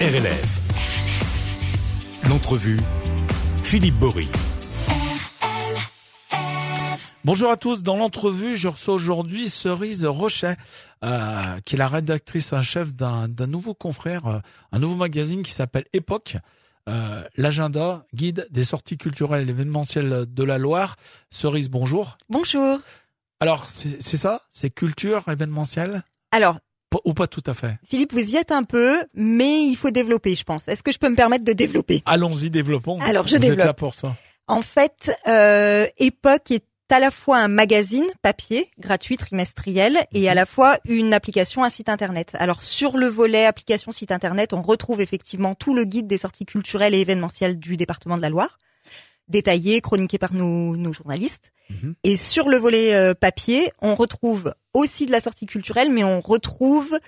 RLF. L'entrevue, Philippe Bory. Bonjour à tous. Dans l'entrevue, je reçois aujourd'hui Cerise Rochet, euh, qui est la rédactrice en chef d'un nouveau confrère, euh, un nouveau magazine qui s'appelle Époque. Euh, L'agenda, guide des sorties culturelles et événementielles de la Loire. Cerise, bonjour. Bonjour. Alors, c'est ça? C'est culture événementielle? Alors, Ou pas tout à fait Philippe, vous y êtes un peu, mais il faut développer, je pense. Est-ce que je peux me permettre de développer? Allons-y, développons. Alors, je Vous êtes développe. là pour ça. En fait, euh, Époque est à la fois un magazine papier gratuit trimestriel et à la fois une application, un site internet. Alors sur le volet application site internet, on retrouve effectivement tout le guide des sorties culturelles et événementielles du département de la Loire, détaillé, chroniqué par nos, nos journalistes. Mhm. Et sur le volet euh, papier, on retrouve aussi de la sortie culturelle, mais on retrouve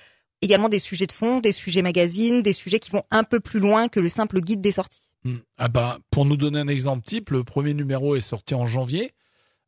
également des sujets de fond, des sujets magazines, des sujets qui vont un peu plus loin que le simple guide des sorties. Hmm. Ah bah, pour nous donner un exemple type, le premier numéro est sorti en janvier.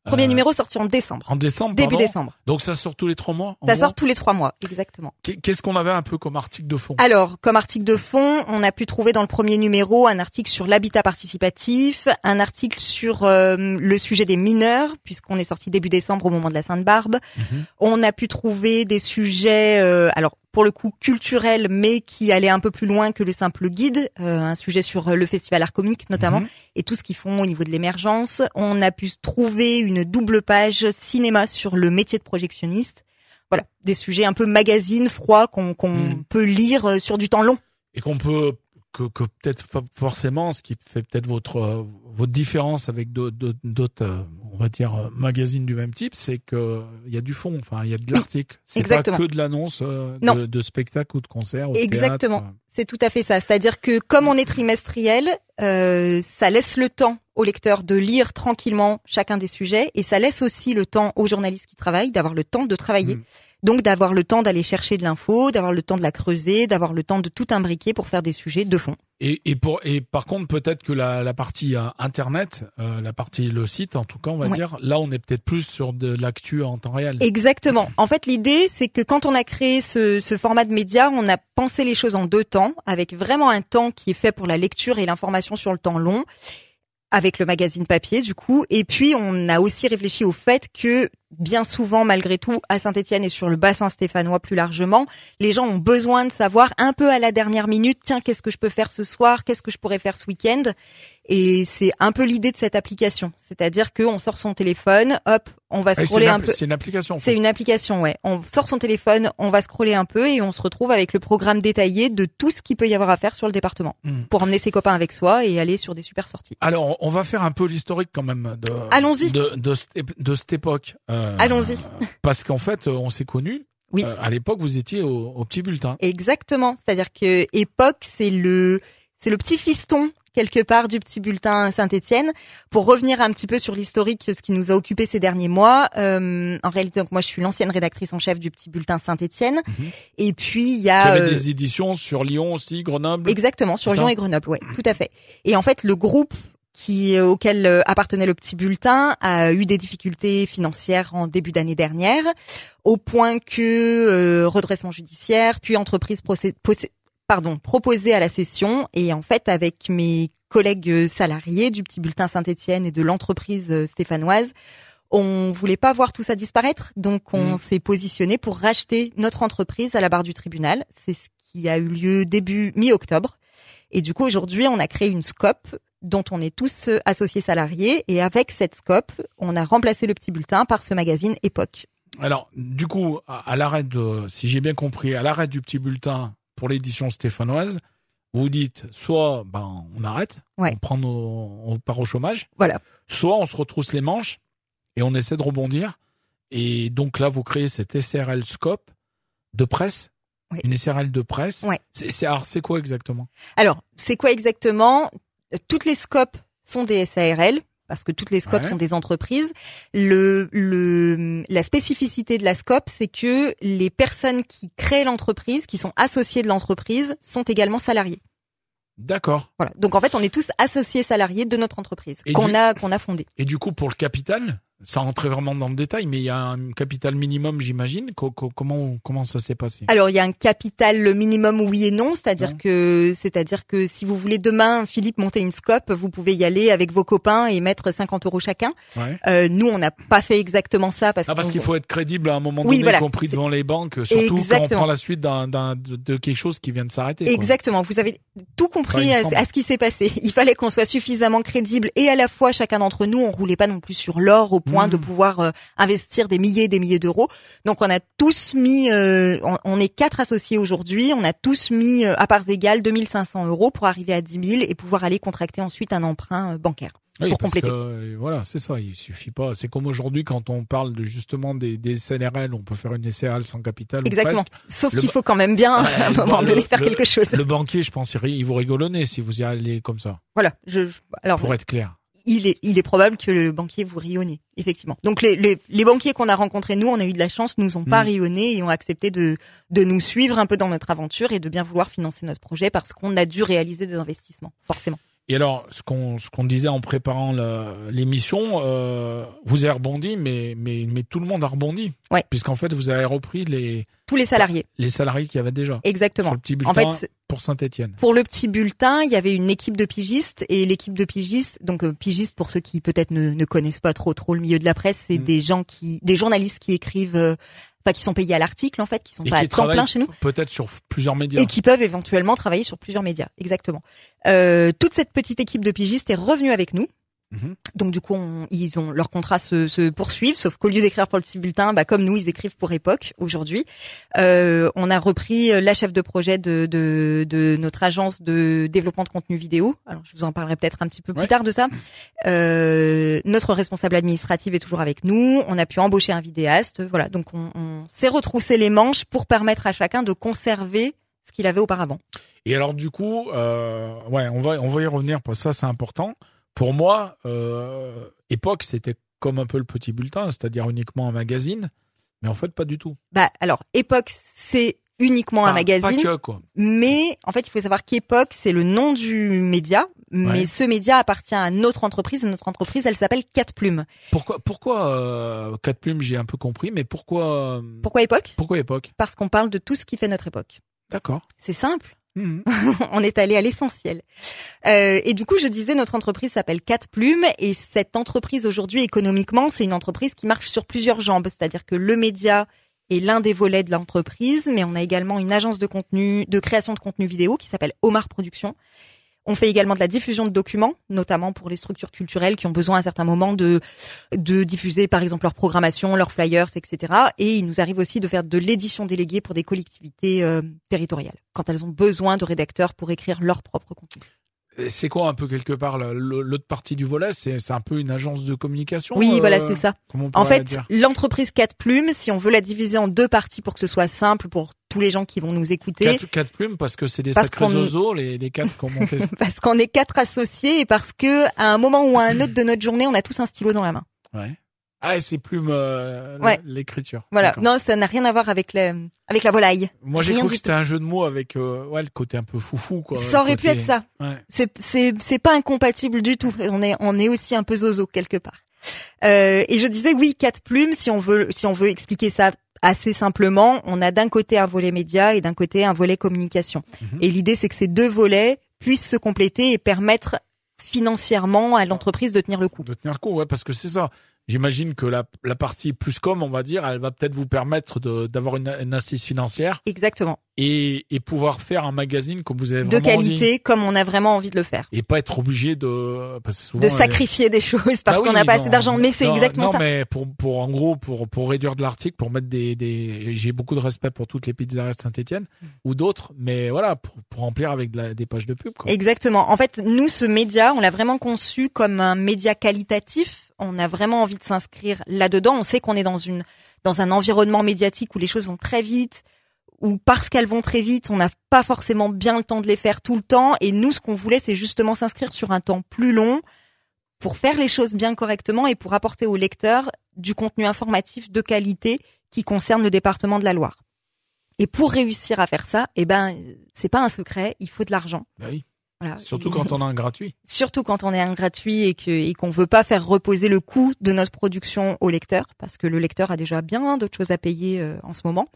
Premier Euh, numéro sorti en décembre, En décembre, début pardon. décembre. Donc ça sort tous les trois mois. Ça sort tous les trois mois, exactement. Qu'est- Qu'est-ce qu'on avait un peu comme article de fond? Alors, comme article de fond, on a pu trouver dans le premier numéro un article sur l'habitat participatif, un article sur euh, le sujet des mineurs, puisqu'on est sorti début décembre au moment de la Sainte-Barbe. Mhm. On a pu trouver des sujets, euh, alors pour le coup culturels, mais qui allaient un peu plus loin que le simple guide. euh, un sujet sur euh, le festival art comique notamment Mhm. et tout ce qu'ils font au niveau de l'émergence. On a pu trouver une double page cinéma sur le métier de projectionniste. Voilà, des sujets un peu magazine froid qu'on qu'on Mhm. peut lire euh, sur du temps long. Et qu'on peut que, que peut-être pas forcément, ce qui fait peut-être votre euh, votre différence avec d'autres- euh, on va dire euh, magazines du même type, c'est que il y a du fond, enfin il y a de Oui, l'article. C'est pas que de l'annonce euh, Non. de, de spectacle ou de concert. Exactement. C'est tout à fait ça. C'est-à-dire que comme on est trimestriel, euh, ça laisse le temps au lecteur de lire tranquillement chacun des sujets et ça laisse aussi le temps aux journalistes qui travaillent d'avoir le temps de travailler. Mm. Donc d'avoir le temps d'aller chercher de l'info, d'avoir le temps de la creuser, d'avoir le temps de tout imbriquer pour faire des sujets de fond. Et, et pour et par contre peut-être que la, la partie euh, internet, euh, la partie le site en tout cas on va Ouais. dire, là on est peut-être plus sur de l'actu en temps réel. Exactement. En fait, l'idée, c'est que quand on a créé ce, ce format de média, on a pensé les choses en deux temps, avec vraiment un temps qui est fait pour la lecture et l'information sur le temps long, avec le magazine papier du coup, et puis on a aussi réfléchi au fait que bien souvent, malgré tout, à Saint-Étienne et sur le bassin stéphanois plus largement, les gens ont besoin de savoir un peu à la dernière minute, tiens, qu'est-ce que je peux faire ce soir, qu'est-ce que je pourrais faire ce week-end, et c'est un peu l'idée de cette application, c'est-à-dire qu'on sort son téléphone, hop, on va Ah, scroller un peu. C'est une application. en C'est une application, ouais. On sort son téléphone, on va scroller un peu et on se retrouve avec le programme détaillé de tout ce qu'il peut y avoir à faire sur le département Hmm. pour emmener ses copains avec soi et aller sur des super sorties. Alors, on va faire un peu l'historique quand même de Allons-y. de, de, cette- de cette époque. Euh, Allons-y. Parce qu'en fait, on s'est connus. Oui. Euh, à l'époque, vous étiez au, au petit bulletin. Exactement. C'est-à-dire que Époque, c'est le, c'est le petit fiston quelque part du petit bulletin Saint-Étienne. Pour revenir un petit peu sur l'historique, ce qui nous a occupé ces derniers mois. euh, en réalité, donc moi, je suis l'ancienne rédactrice en chef du petit bulletin Saint-Étienne. Mhm. Et puis il y Il y a avait euh, des éditions sur Lyon aussi, Grenoble. Exactement, sur Lyon et Grenoble, ouais, tout à fait. Et en fait, le groupe qui euh, auquel euh, appartenait le petit bulletin a eu des difficultés financières en début d'année dernière, au point que euh, redressement judiciaire, puis entreprise procé- pardon, proposée à la cession. Et en fait, avec mes collègues euh, salariés du petit bulletin Saint-Étienne et de l'entreprise stéphanoise, on voulait pas voir tout ça disparaître, donc on Mm. s'est positionné pour racheter notre entreprise à la barre du tribunal. C'est ce qui a eu lieu début mi-octobre. Et du coup, aujourd'hui, on a créé une scope dont on est tous euh, associés salariés. Et avec cette scope, on a remplacé le petit bulletin par ce magazine Époque. Alors, du coup, à, à l'arrêt de, si j'ai bien compris, à l'arrêt du petit bulletin pour l'édition stéphanoise, vous dites soit ben on arrête, Ouais. on prend nos, on part au chômage, Voilà. soit on se retrousse les manches et on essaie de rebondir. Et donc là, vous créez cette SRL Scope de presse, Oui. une SRL de presse. Ouais. C'est quoi exactement? Alors, c'est quoi exactement? Toutes les scopes sont des SARL. Parce que toutes les scopes Ouais. sont des entreprises. Le, le, la spécificité de la scope, c'est que les personnes qui créent l'entreprise, qui sont associées de l'entreprise, sont également salariées. D'accord. Voilà. Donc en fait, on est tous associés salariés de notre entreprise qu'on du- a qu'on a fondée. Et du coup, pour le capital, sans rentrer vraiment dans le détail, mais il y a un capital minimum, j'imagine. Co- co- comment comment ça s'est passé? Alors il y a un capital minimum oui et non, c'est-à-dire que c'est-à-dire que si vous voulez demain Philippe monter une scope, vous pouvez y aller avec vos copains et mettre 50 euros chacun. Ouais. Euh, nous on n'a pas fait exactement ça parce, Ah, parce qu'il faut être crédible à un moment Oui, donné, voilà. y compris devant les banques, surtout quand on Exactement. prend la suite d'un, de, quelque chose qui vient de s'arrêter. quoi. Exactement, vous avez tout compris Enfin, à ce qui s'est passé. Il fallait qu'on soit suffisamment crédible et à la fois chacun d'entre nous, on roulait pas non plus sur l'or au point de pouvoir euh, investir des milliers et des milliers d'euros. Donc on a tous mis, euh, on, on est quatre associés aujourd'hui, on a tous mis euh, à parts égales 2500 euros pour arriver à 10 000 et pouvoir aller contracter ensuite un emprunt euh, bancaire. Oui, pour compléter. que, voilà, c'est ça. Il suffit pas. C'est comme aujourd'hui quand on parle de justement des, des SNRL, on peut faire une SRL sans capital. Exactement. Sauf qu'il faut quand même bien Ouais, à un moment donné faire le- quelque chose. Le banquier, je pense, il vous rigolonnez si vous y allez comme ça. Voilà. Je- alors Pour être clair. Il est, il est probable que le banquier vous rionne, effectivement. Donc les, les, les banquiers qu'on a rencontrés, nous, on a eu de la chance, nous ont pas Mm. rionné et ont accepté de, de nous suivre un peu dans notre aventure et de bien vouloir financer notre projet parce qu'on a dû réaliser des investissements, forcément. Et alors, ce qu'on ce qu'on disait en préparant l'émission, euh, vous avez rebondi, mais mais mais tout le monde a rebondi. Ouais. Puisqu'en fait, vous avez repris les Tous les salariés, les salariés qu'il y avait déjà sur exactement. le petit bulletin En fait, pour Saint-Étienne. pour le petit bulletin, il y avait une équipe de pigistes et l'équipe de pigistes, donc euh, pigistes pour ceux qui peut-être ne, ne connaissent pas trop trop le milieu de la presse, c'est Mm. des gens qui, des journalistes qui écrivent, euh, enfin qui sont payés à l'article en fait, qui sont Et pas qui à temps plein chez nous. peut-être sur plusieurs médias. Et qui peuvent éventuellement travailler sur plusieurs médias, exactement. Euh, toute cette petite équipe de pigistes est revenue avec nous. Mhm. Donc du coup, on- ils ont leur contrat se, se poursuivent, sauf qu'au lieu d'écrire pour le petit bulletin, bah, comme nous, ils écrivent pour Époque aujourd'hui. Euh, on a repris euh, la chef de projet de, de, de notre agence de développement de contenu vidéo. Alors je vous en parlerai peut-être un petit peu plus tard de ça. Euh, notre responsable administrative est toujours avec nous. On a pu embaucher un vidéaste. Voilà, donc on, on s'est retroussé les manches pour permettre à chacun de conserver ce qu'il avait auparavant. Et alors du coup, euh, ouais, on va on va y revenir parce que ça c'est important. Pour moi, euh, époque c'était comme un peu le petit bulletin, c'est-à-dire uniquement un magazine, mais en fait pas du tout. Bah alors, Époque, c'est uniquement un magazine. Pas que quoi. Mais en fait, il faut savoir qu'Époque, c'est le nom du média, mais Ouais. ce média appartient à notre entreprise. Notre entreprise, elle s'appelle Quatre Plumes. Pourquoi pourquoi euh, quatre plumes j'ai un peu compris, mais pourquoi euh, Pourquoi Époque? pourquoi époque? Parce qu'on parle de tout ce qui fait notre époque. D'accord. C'est simple. Mhm. On est allé à l'essentiel. Euh, et du coup, je disais, notre entreprise s'appelle Quatre Plumes, et cette entreprise aujourd'hui, économiquement, c'est une entreprise qui marche sur plusieurs jambes. C'est-à-dire que le média est l'un des volets de l'entreprise, mais on a également une agence de contenu, de création de contenu vidéo qui s'appelle Omar Productions. On fait également de la diffusion de documents, notamment pour les structures culturelles qui ont besoin à certains moments de de diffuser, par exemple, leur programmation, leurs flyers, etc. Et il nous arrive aussi de faire de l'édition déléguée pour des collectivités euh, territoriales, quand elles ont besoin de rédacteurs pour écrire leur propre contenu. C'est quoi un peu quelque part l'autre partie du volet? C'est un peu une agence de communication. Oui, euh, voilà, c'est ça. En fait, l'entreprise Quatre Plumes, si on veut la diviser en deux parties pour que ce soit simple pour tous les gens qui vont nous écouter, quatre, quatre plumes parce que c'est des Parce sacrés qu'on- oiseaux les les quatre comment on fait ça? Parce qu'on est quatre associés et parce que à un moment ou à un autre de notre journée, on a tous un stylo dans la main. Ouais. Ah, c'est plumes euh, Ouais. l'écriture. Voilà. Non, ça n'a rien à voir avec la, avec la volaille. Moi j'ai cru que c'était un jeu de mots avec euh, ouais le côté un peu foufou quoi. ça aurait pu être ça. Ouais. C'est, c'est, c'est pas incompatible du tout. On est, on est aussi un peu zozo quelque part. Euh, et je disais oui, quatre plumes. Si on veut, si on veut expliquer ça assez simplement, on a d'un côté un volet média et d'un côté un volet communication. Mhm. Et l'idée, c'est que ces deux volets puissent se compléter et permettre financièrement à l'entreprise de tenir le coup. De tenir le coup, ouais, parce que c'est ça. J'imagine que la, la partie plus com, on va dire, elle va peut-être vous permettre de- d'avoir une, une assise financière Exactement. et, et pouvoir faire un magazine comme vous avez De vraiment envie. qualité, comme on a vraiment envie de le faire. et pas être obligé de parce que souvent, De euh, sacrifier des choses parce Bah qu'on n'a pas non, assez d'argent. Mais c'est non, exactement non, ça. mais pour pour en gros pour pour réduire de l'article, pour mettre des des j'ai beaucoup de respect pour toutes les pizzerias de Saint-Étienne Mm. ou d'autres, mais voilà pour pour remplir avec de la- des pages de pub quoi. Exactement. En fait, nous, ce média, on l'a vraiment conçu comme un média qualitatif. On a vraiment envie de s'inscrire là-dedans. On sait qu'on est dans une dans un environnement médiatique où les choses vont très vite, où parce qu'elles vont très vite, on n'a pas forcément bien le temps de les faire tout le temps. Et nous, ce qu'on voulait, c'est justement s'inscrire sur un temps plus long pour faire les choses bien correctement et pour apporter aux lecteurs du contenu informatif de qualité qui concerne le département de la Loire. Et pour réussir à faire ça, eh ben, c'est pas un secret, il faut de l'argent. Bah oui. Voilà. Surtout quand on a un gratuit. Surtout quand on est un gratuit et que et qu'on veut pas faire reposer le coût de notre production au lecteur, parce que le lecteur a déjà bien d'autres choses à payer euh, en ce moment.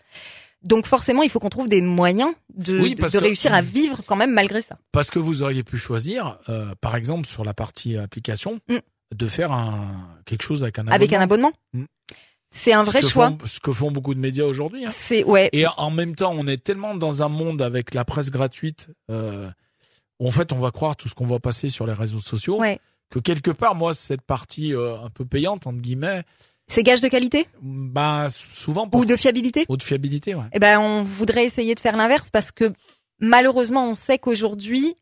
Donc forcément, il faut qu'on trouve des moyens de, Oui, de- que- réussir à vivre quand même malgré ça. Parce que vous auriez pu choisir, euh, par exemple, sur la partie application, Mm. de faire un quelque chose avec un abonnement. Avec un abonnement, Mm. c'est un vrai choix. font- ce que font beaucoup de médias aujourd'hui. hein. C'est ouais. Et en même temps, on est tellement dans un monde avec la presse gratuite, euh, où en fait, on va croire tout ce qu'on voit passer sur les réseaux sociaux, Ouais. que quelque part, moi, cette partie euh, un peu payante entre guillemets, C'est gage de qualité bah souvent pour ou de fiabilité? haute fiabilité, ouais. Eh ben, on voudrait essayer de faire l'inverse parce que malheureusement, on sait qu'aujourd'hui,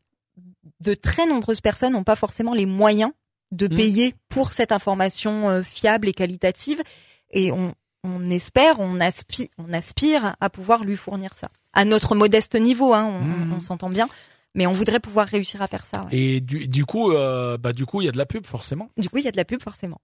de très nombreuses personnes n'ont pas forcément les moyens de Mm. payer pour cette information euh, fiable et qualitative. Et on, on espère, on aspire, on aspire à pouvoir lui fournir ça. À notre modeste niveau, hein, on, Mm. on s'entend bien. Mais on voudrait pouvoir réussir à faire ça. ouais. Et du, du coup, euh, bah du coup, il y a de la pub forcément, Du coup, il y a de la pub forcément.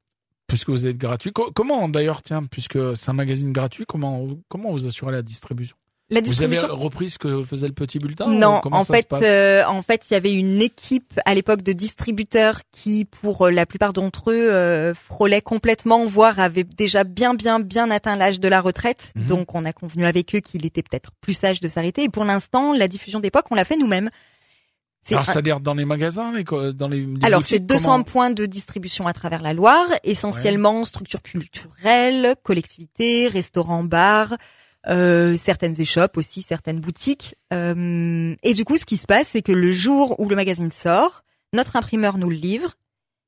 puisque vous êtes gratuit. Co- comment d'ailleurs, tiens, puisque c'est un magazine gratuit, comment comment vous assurez la distribution? La Vous avez distribution. repris ce que faisait le petit bulletin Non, en fait, euh, en fait, il y avait une équipe à l'époque de distributeurs qui, pour euh, la plupart d'entre eux, euh, frôlaient complètement, voire avaient déjà bien, bien, bien atteint l'âge de la retraite. Mhm. Donc, on a convenu avec eux qu'il était peut-être plus sage de s'arrêter. Et pour l'instant, la diffusion d'époque, on l'a fait nous-mêmes. Alors, c'est-à-dire dans les magasins, les dans les, les alors, c'est 200 comment- points de distribution à travers la Loire, essentiellement structures culturelles, collectivités, restaurants, bars, euh, certaines échoppes aussi, certaines boutiques. Euh, et du coup, ce qui se passe, c'est que le jour où le magazine sort, notre imprimeur nous le livre,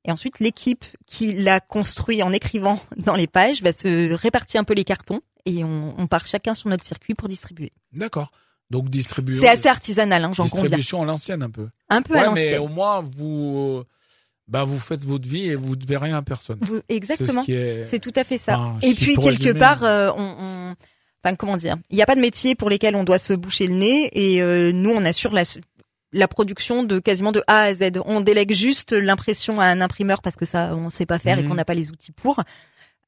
et ensuite l'équipe qui l'a construit en écrivant dans les pages va se répartir un peu les cartons, et on, on part chacun sur notre circuit pour distribuer. D'accord. Donc distribution. C'est assez artisanal, hein, j'en conviens. distribution à l'ancienne un peu. Un peu à Ouais, mais l'ancienne. au moins vous, bah vous faites votre vie et vous devez rien à personne. Vous- Exactement. C'est ce qui est. C'est tout à fait ça. Enfin, Et puis quelque résumer, part, euh, on, on- enfin comment dire, il n'y a pas de métier pour lesquels on doit se boucher le nez, et euh, nous on assure la la production de quasiment de A à Z. On délègue juste l'impression à un imprimeur parce que ça on sait pas faire et Mhm. qu'on n'a pas les outils pour.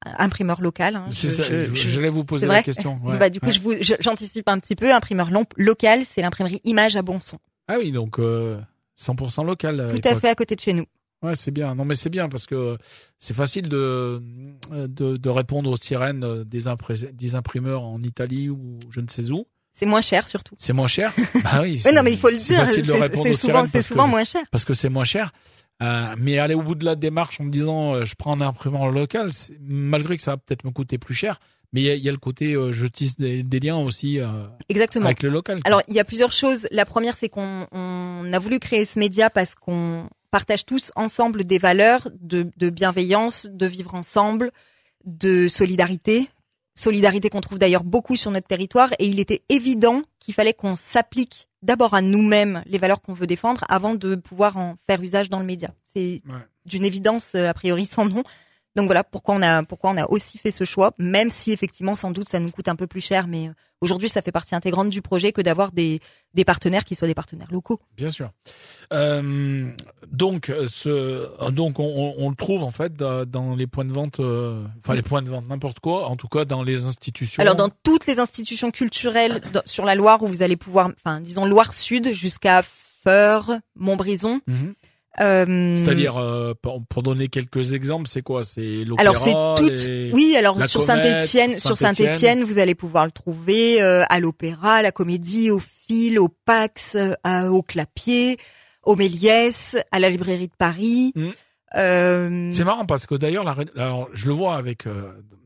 Imprimeur local. hein, je- ça, je- je- je- J'allais vous poser la question. ouais, bah, du coup, ouais. je vous, je- j'anticipe un petit peu. Imprimeur local, c'est l'imprimerie Image à bon son. Ah oui, donc euh, 100% local. à Tout à fait à côté de chez nous. Ouais, c'est bien. Non, mais c'est bien parce que c'est facile de, de de répondre aux sirènes des, impré- des imprimeurs en Italie ou je ne sais où. C'est moins cher surtout. C'est moins cher? bah oui. Mais non, mais il faut le c'est dire. facile de C'est répondre c'est aux souvent, sirènes c'est souvent que- moins cher. parce que c'est moins cher. Euh, mais aller au bout de la démarche en me disant euh, je prends un imprimeur local, malgré que ça va peut-être me coûter plus cher, mais il y y a le côté euh, je tisse des, des liens aussi euh, Exactement. avec le local. quoi. Alors, il y a plusieurs choses. La première, c'est qu'on on a voulu créer ce média parce qu'on partage tous ensemble des valeurs de, de bienveillance, de vivre ensemble, de solidarité. Solidarité qu'on trouve d'ailleurs beaucoup sur notre territoire. Et il était évident qu'il fallait qu'on s'applique d'abord à nous-mêmes les valeurs qu'on veut défendre avant de pouvoir en faire usage dans le média. C'est Ouais. d'une évidence euh, a priori sans nom. Donc voilà pourquoi on a pourquoi on a aussi fait ce choix, même si effectivement sans doute ça nous coûte un peu plus cher, mais euh, aujourd'hui ça fait partie intégrante du projet que d'avoir des des partenaires qui soient des partenaires locaux. Bien sûr. Euh, donc, euh, ce, donc on, le trouve en fait dans les points de vente, euh, enfin les points de vente, n'importe quoi, en tout cas dans les institutions. Alors dans toutes les institutions culturelles dans- sur la Loire où vous allez pouvoir, enfin disons Loire Sud jusqu'à Feur, Montbrison. Mhm. Euh, C'est-à-dire, euh, pour, pour donner quelques exemples, c'est quoi? C'est l'opéra alors c'est toutes. les- Oui, alors la sur Saint-Étienne, sur Saint-Étienne. Vous allez pouvoir le trouver euh, à l'Opéra, à la Comédie, au Fil, au Pax, à- au Clapier, au Méliès, à la Librairie de Paris. Euh, C'est marrant parce que d'ailleurs, la, ré- alors, je le vois avec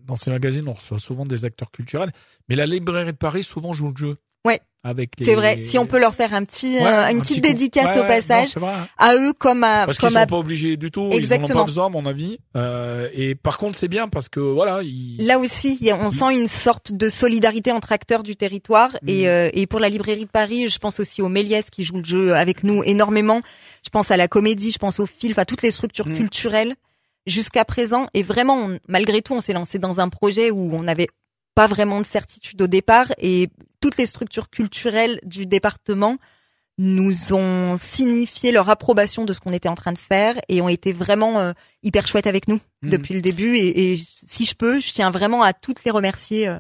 dans ces magazines, on reçoit souvent des acteurs culturels, mais la librairie de Paris souvent joue le jeu. Ouais. Avec les... C'est vrai. Si on peut leur faire un petit, Ouais, euh, un une petit petite dédicace Ouais, au passage, non, c'est vrai. à eux comme à Parce qu'ils comme sont à pas obligés du tout, Exactement. ils en ont pas besoin, à mon avis. Euh, et par contre, c'est bien parce que voilà, ils... Là aussi, on sent une sorte de solidarité entre acteurs du territoire. Et, Mhm. euh, et pour la librairie de Paris, je pense aussi au Méliès qui joue le jeu avec nous énormément. Je pense à la comédie, je pense au film, à toutes les structures Mhm. culturelles jusqu'à présent. Et vraiment, on- malgré tout, on s'est lancé dans un projet où on n'avait pas vraiment de certitude au départ. Et toutes les structures culturelles du département nous ont signifié leur approbation de ce qu'on était en train de faire et ont été vraiment euh, hyper chouettes avec nous Mhm. depuis le début. Et, et si je peux, je tiens vraiment à toutes les remercier euh,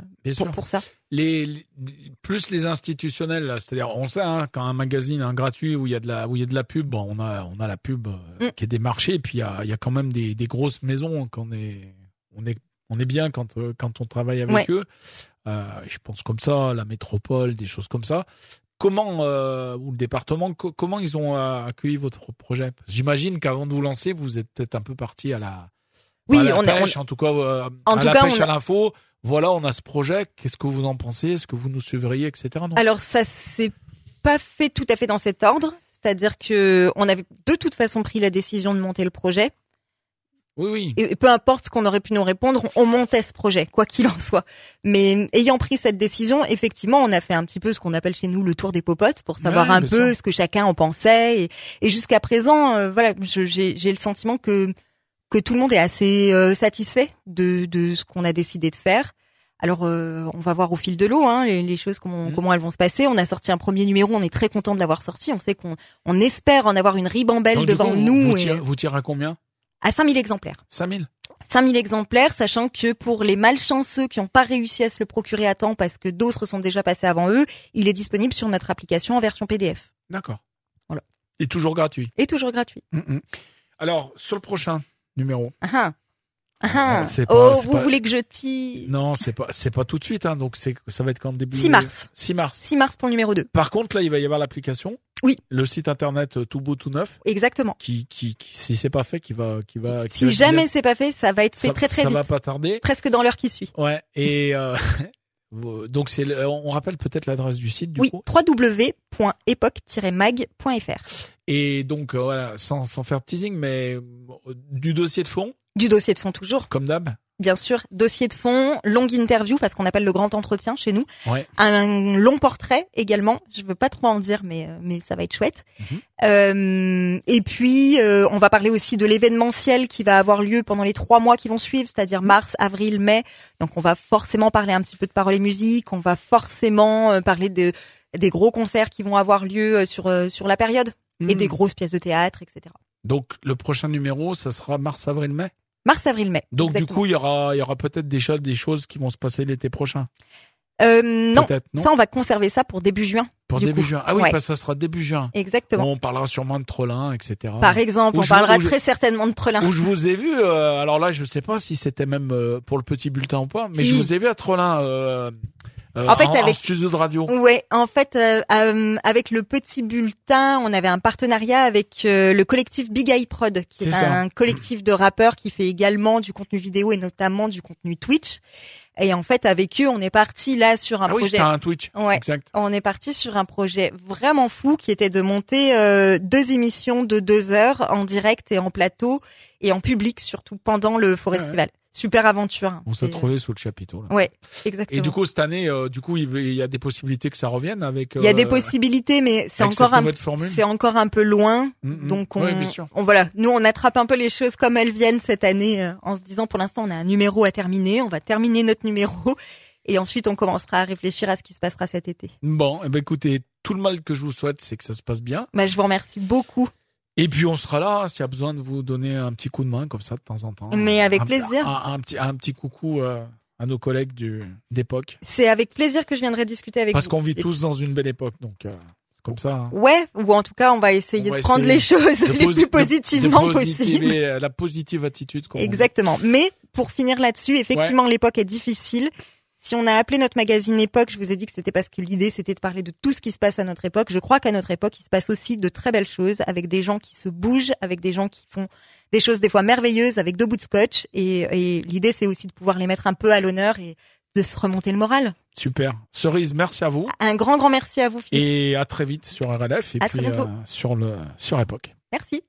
pour, ça. Les, les- plus les institutionnels, c'est-à-dire on sait hein, quand un magazine un gratuit où il y a de la où il y a de la pub, bon, on a on a la pub euh, Mm. qui est démarchée, et puis il y a, il y a quand même des, des grosses maisons qu'on est on est on est bien quand euh, quand on travaille avec Ouais. eux. Euh, je pense comme ça, la métropole, des choses comme ça. Comment euh, ou le département, co- comment ils ont euh, accueilli votre projet? J'imagine qu'avant de vous lancer, vous êtes peut-être un peu parti à la Oui, à la on a- pêche, en tout cas euh, En à tout la cas, pêche on a- à l'info. Voilà, on a ce projet. Qu'est-ce que vous en pensez? Est-ce que vous nous suivriez, etc. Non Alors ça s'est pas fait tout à fait dans cet ordre, c'est-à-dire que on avait de toute façon pris la décision de monter le projet Oui, oui. et peu importe ce qu'on aurait pu nous répondre, on montait ce projet, quoi qu'il en soit. Mais ayant pris cette décision, effectivement, on a fait un petit peu ce qu'on appelle chez nous le tour des popotes pour savoir Ouais, un peu ce que chacun en pensait. Et, et jusqu'à présent, euh, voilà, j'ai j'ai le sentiment que que tout le monde est assez euh, satisfait de de ce qu'on a décidé de faire. Alors, euh, on va voir au fil de l'eau hein, les, les choses comment Mhm. comment elles vont se passer. On a sorti un premier numéro, on est très content de l'avoir sorti. On sait qu'on on espère en avoir une ribambelle Donc, devant coup, nous Vous, et- tirez, vous tirez à combien? À 5000 exemplaires. 5000 5000 exemplaires, sachant que pour les malchanceux qui n'ont pas réussi à se le procurer à temps parce que d'autres sont déjà passés avant eux, il est disponible sur notre application en version PDF. D'accord. Voilà. Et toujours gratuit. Et toujours gratuit. Mm, mm. Alors, sur le prochain numéro. Ah ah. Ah ah. c'est pas- oh, vous pas- voulez que je tease Non, c'est pas, c'est pas tout de suite, hein, donc c'est, ça va être quand début 6 mars. 6 mars. 6 mars pour le numéro 2. Par contre, là, il va y avoir l'application. Oui. Le site internet euh, tout beau tout neuf, Exactement. qui, qui, qui si c'est pas fait, qui va, qui va. qui si va- jamais c'est pas fait, ça va être fait ça, très très ça vite. va pas tarder. Presque dans l'heure qui suit. Ouais. Et euh, donc c'est, on rappelle peut-être l'adresse du site du oui, coup. www.epoque-mag.fr. Et donc euh, voilà, sans, sans faire de teasing, mais du dossier de fond, Du dossier de fond toujours. comme d'hab. Bien sûr, dossier de fond, longue interview, parce qu'on appelle le grand entretien chez nous. Ouais. Un long portrait également. Je veux pas trop en dire, mais euh, mais ça va être chouette. Mhm. Euh, et puis euh, on va parler aussi de l'événementiel qui va avoir lieu pendant les trois mois qui vont suivre, c'est-à-dire mars, avril, mai. Donc on va forcément parler un petit peu de paroles et musique. On va forcément euh, parler de des gros concerts qui vont avoir lieu euh, sur sur la période et Hmm. des grosses pièces de théâtre, etc. Donc le prochain numéro, ça sera mars, avril, mai? Mars, avril, mai. Donc du coup, il y aura, il y aura peut-être des choses, des choses qui vont se passer l'été prochain. Euh, non, ça on va conserver ça pour début juin. Pour début coup. juin. Ah oui, Ouais. parce que ça sera début juin. Exactement. On parlera sûrement de Trollin, etc. Par exemple, Où on parlera je- très certainement de Trelin. Où je vous ai vu, euh, alors là, je sais pas si c'était même euh, pour le petit bulletin ou pas, mais Si. je vous ai vu à Trollin, euh, En fait, en, avec- studio de radio. Ouais, en fait, euh, euh, avec le petit bulletin, on avait un partenariat avec euh, le collectif Big Eye Prod, qui est, un collectif de rappeurs qui fait également du contenu vidéo et notamment du contenu Twitch. Et en fait, avec eux, on est parti là sur un Ah oui, projet. c'était un Twitch. Ouais. Exact. On est parti sur un projet vraiment fou qui était de monter euh, deux émissions de deux heures en direct et en plateau et en public surtout pendant le Forestival. Super aventure. hein. On s'est trouvé sous le chapiteau. Là. Ouais, exactement. Et du coup, cette année, euh, du coup, il y a des possibilités que ça revienne avec. il y a des euh, possibilités, mais c'est encore un c'est encore un peu loin. Mm, mm. Donc on, Ouais, bien sûr. on- voilà, nous on attrape un peu les choses comme elles viennent cette année euh, en se disant pour l'instant on a un numéro à terminer, on va terminer notre numéro et ensuite on commencera à réfléchir à ce qui se passera cet été. Bon, eh ben écoutez, tout le mal que je vous souhaite, c'est que ça se passe bien. Bah, je vous remercie beaucoup. Et puis on sera là s'il y a besoin de vous donner un petit coup de main comme ça de temps en temps. Mais avec Un- plaisir. Un, un petit un petit coucou euh, à nos collègues du d'époque C'est avec plaisir que je viendrai discuter avec parce vous. qu'on vit Et- tous dans une belle époque donc euh, c'est comme ça. hein. Ouais, ou en tout cas on va essayer On va de prendre essayer les choses les plus positivement possible. la positive attitude. Exactement. Mais pour finir là-dessus, effectivement, l'époque est difficile. Si on a appelé notre magazine Époque, je vous ai dit que c'était parce que l'idée c'était de parler de tout ce qui se passe à notre époque. Je crois qu'à notre époque, il se passe aussi de très belles choses avec des gens qui se bougent, avec des gens qui font des choses des fois merveilleuses avec deux bouts de scotch. Et, et l'idée c'est aussi de pouvoir les mettre un peu à l'honneur et de se remonter le moral. Super. Cerise, merci à vous Un grand grand merci à vous Philippe. et à très vite sur RLF et À puis très bientôt. euh, sur le sur Époque. Merci.